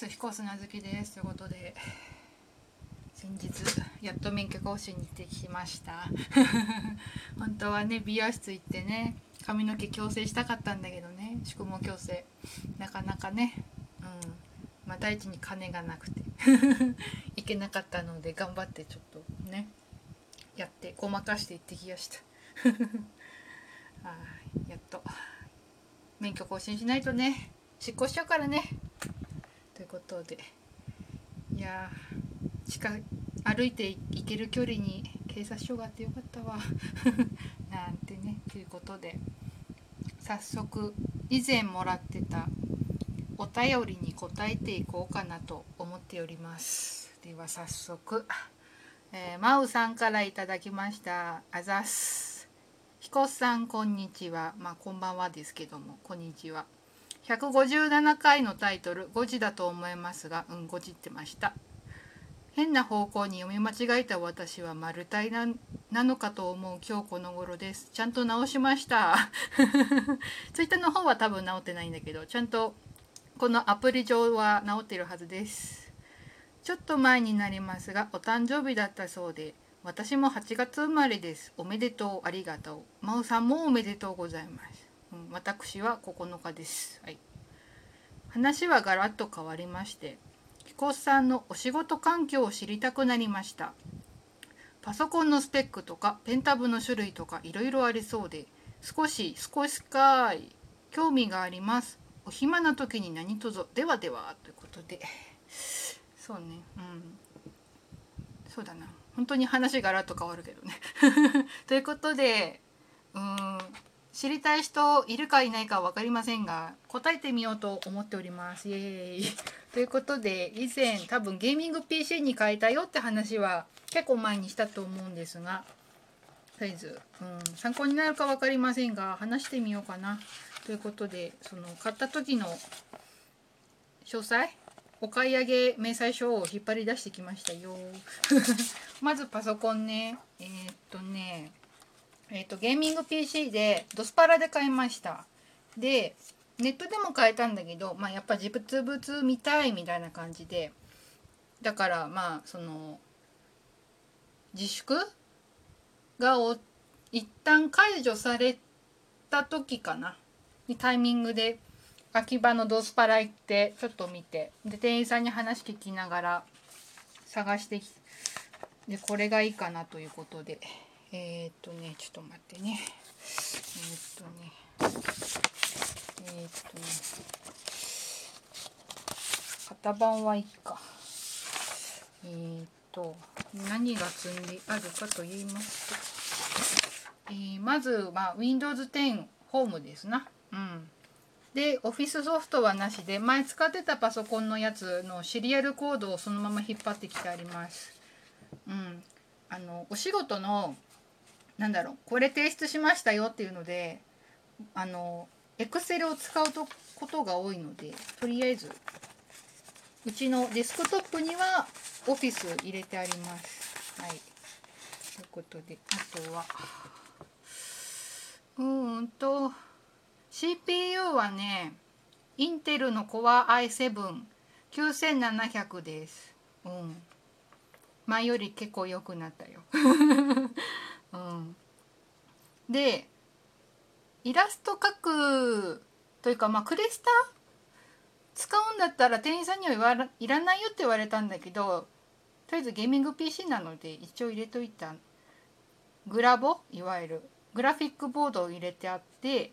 ます。彦砂好きです。ということで先日やっと免許更新に行ってきました。本当はね美容室行ってね髪の毛矯正したかったんだけどね宿毛矯正。なかなかねうん。まあ第一に金がなくて。行けなかったので頑張ってちょっとねやってごまかして行ってきました。あやっと。免許更新しないとね執行しちゃうからね。ということで。いや近歩いて行ける距離に警察署があってよかったわ。なんてねということで。早速以前もらってたお便りに答えていこうかなと思っております。では早速、えー、マウさんからいただきました。あざす。彦さんこんにちは。まあこんばんはですけどもこんにちは。157回のタイトル5時だと思いますがうん5時ってました。変な方向に読み間違えた私は丸太ななのかと思う今日この頃です。ちゃんと直しました。ツイッターの方は多分直ってないんだけどちゃんとこのアプリ上は直ってるはずです。ちょっと前になりますがお誕生日だったそうで私も8月生まれです。おめでとうありがとう。真央さんもおめでとうございます。私は9日です。はい、話はガラッと変わりまして彦さんのお仕事環境を知りたくなりました。パソコンのスペックとかペンタブの種類とかいろいろありそうで少し少しかい興味があります。お暇な時に何とぞではではということで。そうね。うん。そうだな。本当に話がガラッと変わるけどね。ということでうん。知りたい人いるかいないか分かりませんが答えてみようと思っております。イエーイ ということで以前多分ゲーミング PC に変えたよって話は結構前にしたと思うんですがとりあえず、うん、参考になるか分かりませんが話してみようかな。ということでその買った時の詳細お買い上げ明細書を引っ張り出してきましたよ。まずパソコンねえー、っとねえーと、ゲーミング PC でドスパラで買いました。でネットでも買えたんだけど、まあ、やっぱ実物見たいみたいな感じで。だからまあその自粛がお一旦解除された時かな。にタイミングで秋葉のドスパラ行ってちょっと見て。で店員さんに話聞きながら探してでこれがいいかなということで。えー、っとねちょっと待ってね。えー、っとね。えー、っとね。型番はいいか。えー、っと何が積んであるかと言いますと、えー、まず、まあ、Windows 10ホームですな。うん。でオフィスソフトはなしで前使ってたパソコンのやつのシリアルコードをそのまま引っ張ってきてあります。うん。あのお仕事のなんだろうこれ提出しましたよっていうのであのエクセルを使うとことが多いのでとりあえずうちのデスクトップにはオフィス入れてあります。はい、ということであとはうんと CPU はねインテルの Core i7-9700 です。うん。前より結構良くなったよ。でイラスト描くというかまあクレスタ使うんだったら店員さんには言わいらないよって言われたんだけどとりあえずゲーミング PC なので一応入れといた。グラボ？いわゆる。グラフィックボードを入れてあって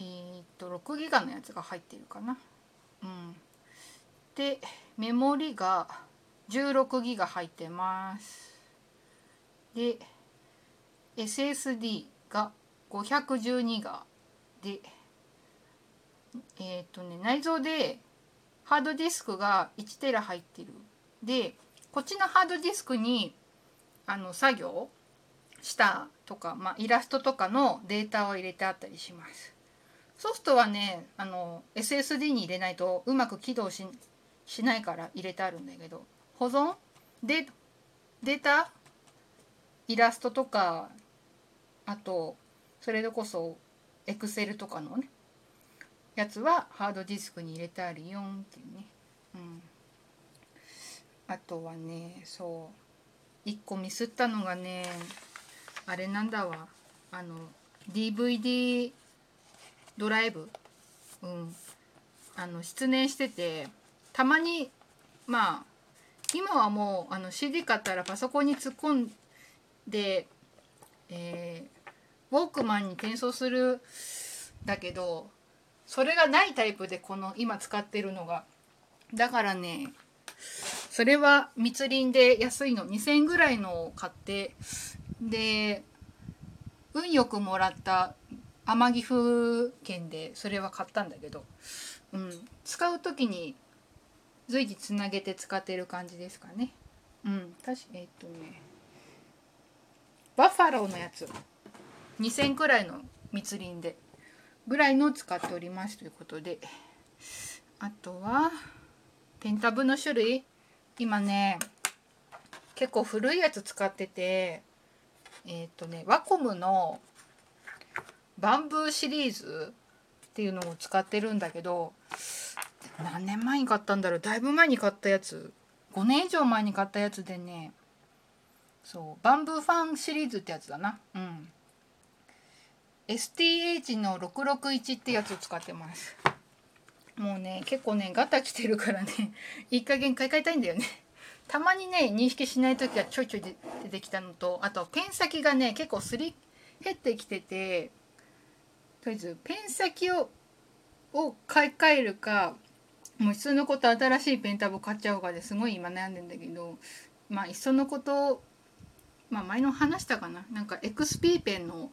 えー、っと6ギガのやつが入ってるかな。うん、でメモリが16ギガ入ってます。で SSD が512がでえっ、とね内蔵でハードディスクが1テラ入ってる。でこっちのハードディスクにあの作業したとか、まあ、イラストとかのデータを入れてあったりします。ソフトはねあの SSD に入れないとうまく起動ししないから入れてあるんだけど保存でデータイラストとかあとそれでこそエクセルとかのねやつはハードディスクに入れてあるよんっていうね。うん。あとはねそう。1個ミスったのがねあれなんだわ。あの DVD ドライブ。うん。あの失念しててたまにまあ今はもうあの CD 買ったらパソコンに突っ込んで、えー、ウォークマンに転送するだけどそれがないタイプでこの今使ってるのが。だからねそれは密林で安いの。2,000円ぐらいのを買ってで運よくもらった天城府県でそれは買ったんだけど、うん、使う時に随時つなげて使ってる感じですかね。うん、確かえっとね。バッファローのやつ。2,000くらいの密林で。ぐらいのを使っておりますということで。あとはペンタブの種類。今ね結構古いやつ使ってて。えっ、ー、とねワコムのバンブーシリーズっていうのを使ってるんだけど何年前に買ったんだろう。だいぶ前に買ったやつ。5年以上前に買ったやつでねそうバンブーファンシリーズってやつだな。うん。STH の661ってやつを使ってます。もうね結構ねガタきてるからね。いい加減買い替えたいんだよね。たまにね認識しない時はちょいちょい出てきたのとあとペン先がね結構すり減ってきててとりあえずペン先をを買い替えるかもういっそのこと新しいペンタブを買っちゃおうかですごい今悩んでんだけどまあいっそのことまあ前の話したかな。なんか XP ペンの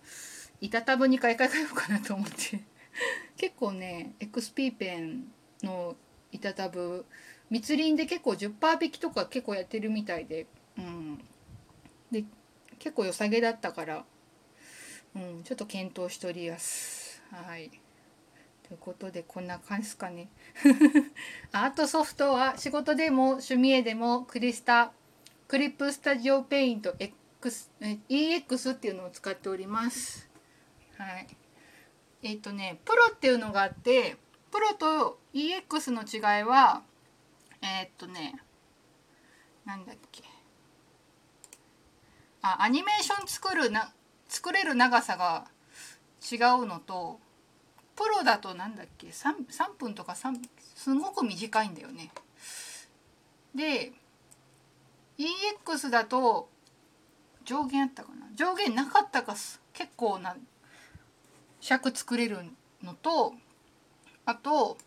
板タブに買い替えようかなと思って。結構ね XP ペンの板タブ密林で結構10%引きとか結構やってるみたいで。うん。で結構良さげだったから。うんちょっと検討しております。はい。ということでこんな感じですかね。アートソフトは仕事でも趣味絵でもクリスタクリップスタジオペイント X EX っていうのを使っております。はい。えっ、ー、とねプロっていうのがあってプロと EX の違いはえっ、ー、とねなんだっけ。あアニメーション作るな作れる長さが違うのとプロだとなんだっけ 3, 3分とか3すごく短いんだよね。で EX だと上限あったかな？上限なかったか結構な尺作れるのとあと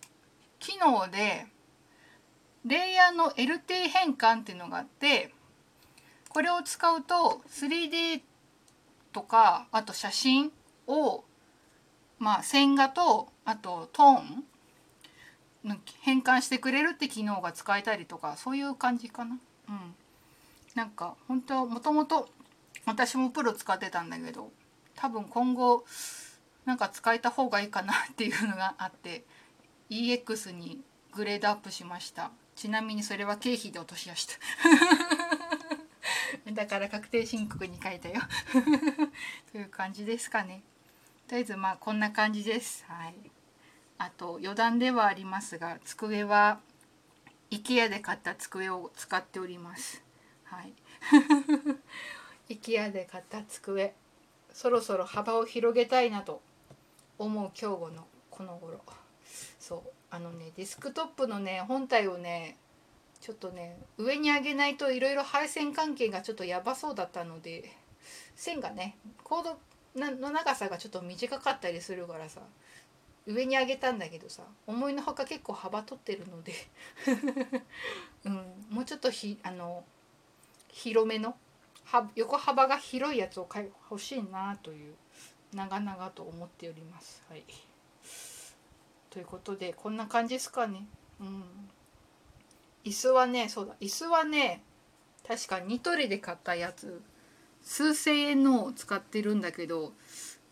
機能でレイヤーの LT 変換っていうのがあってこれを使うと 3D とかあと写真をまあ線画とあとトーン変換してくれるって機能が使えたりとかそういう感じかな。うん、なんか本当もともと私もプロ使ってたんだけど多分今後なんか使えた方がいいかなっていうのがあって EX にグレードアップしました。ちなみにそれは経費で落としやした。だから確定申告に書いたよ。という感じですかね。とりあえずまあこんな感じです。はい。あと余談ではありますが机は IKEA で買った机を使っております。はい。IKEA で買った机そろそろ幅を広げたいなと思う今日のこの頃。そうあのねディスクトップのね本体をねちょっとね上に上げないといろいろ配線関係がちょっとやばそうだったので線がねコードの長さがちょっと短かったりするからさ上に上げたんだけどさ思いのほか結構幅取ってるので うん、もうちょっとひあの広めの横幅が広いやつを買い欲しいなという長々と思っております。はい、ということでこんな感じですかね。うん、椅子はねそうだ。椅子はね確かニトリで買ったやつ。数千円のを使ってるんだけど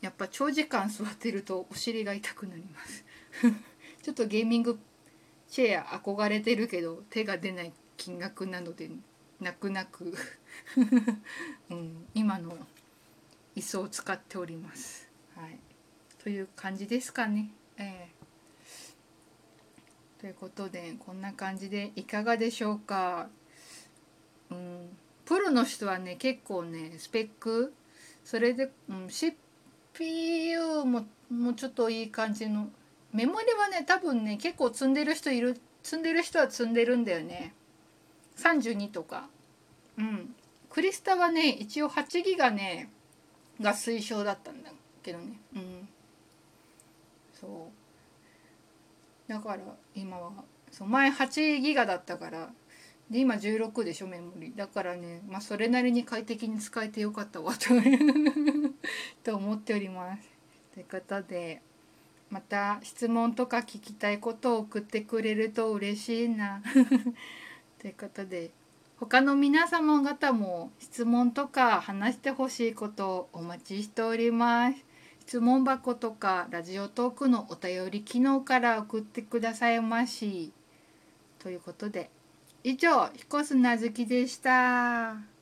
やっぱ長時間座ってるとお尻が痛くなります。ちょっとゲーミングチェア憧れてるけど手が出ない金額なので泣く泣く うん、今の椅子を使っております。はい、という感じですかね。えーということでこんな感じでいかがでしょうか。うん、プロの人はね結構ねスペックそれで、うん、CPU ももうちょっといい感じのメモリはね多分ね結構積んでる人いる積んでる人は積んでるんだよね32とか。うん。クリスタはね一応8ギガねが推奨だったんだけどね。うん。そう。だから今はそう前8ギガだったからで今16でしょメモリだからねまあそれなりに快適に使えてよかったわと と思っております。ということでまた質問とか聞きたいことを送ってくれると嬉しいな。ということで他の皆様方も質問とか話してほしいことをお待ちしております。質問箱とかラジオトークのお便り機能から送ってくださいまし。ということで以上彦砂月でした。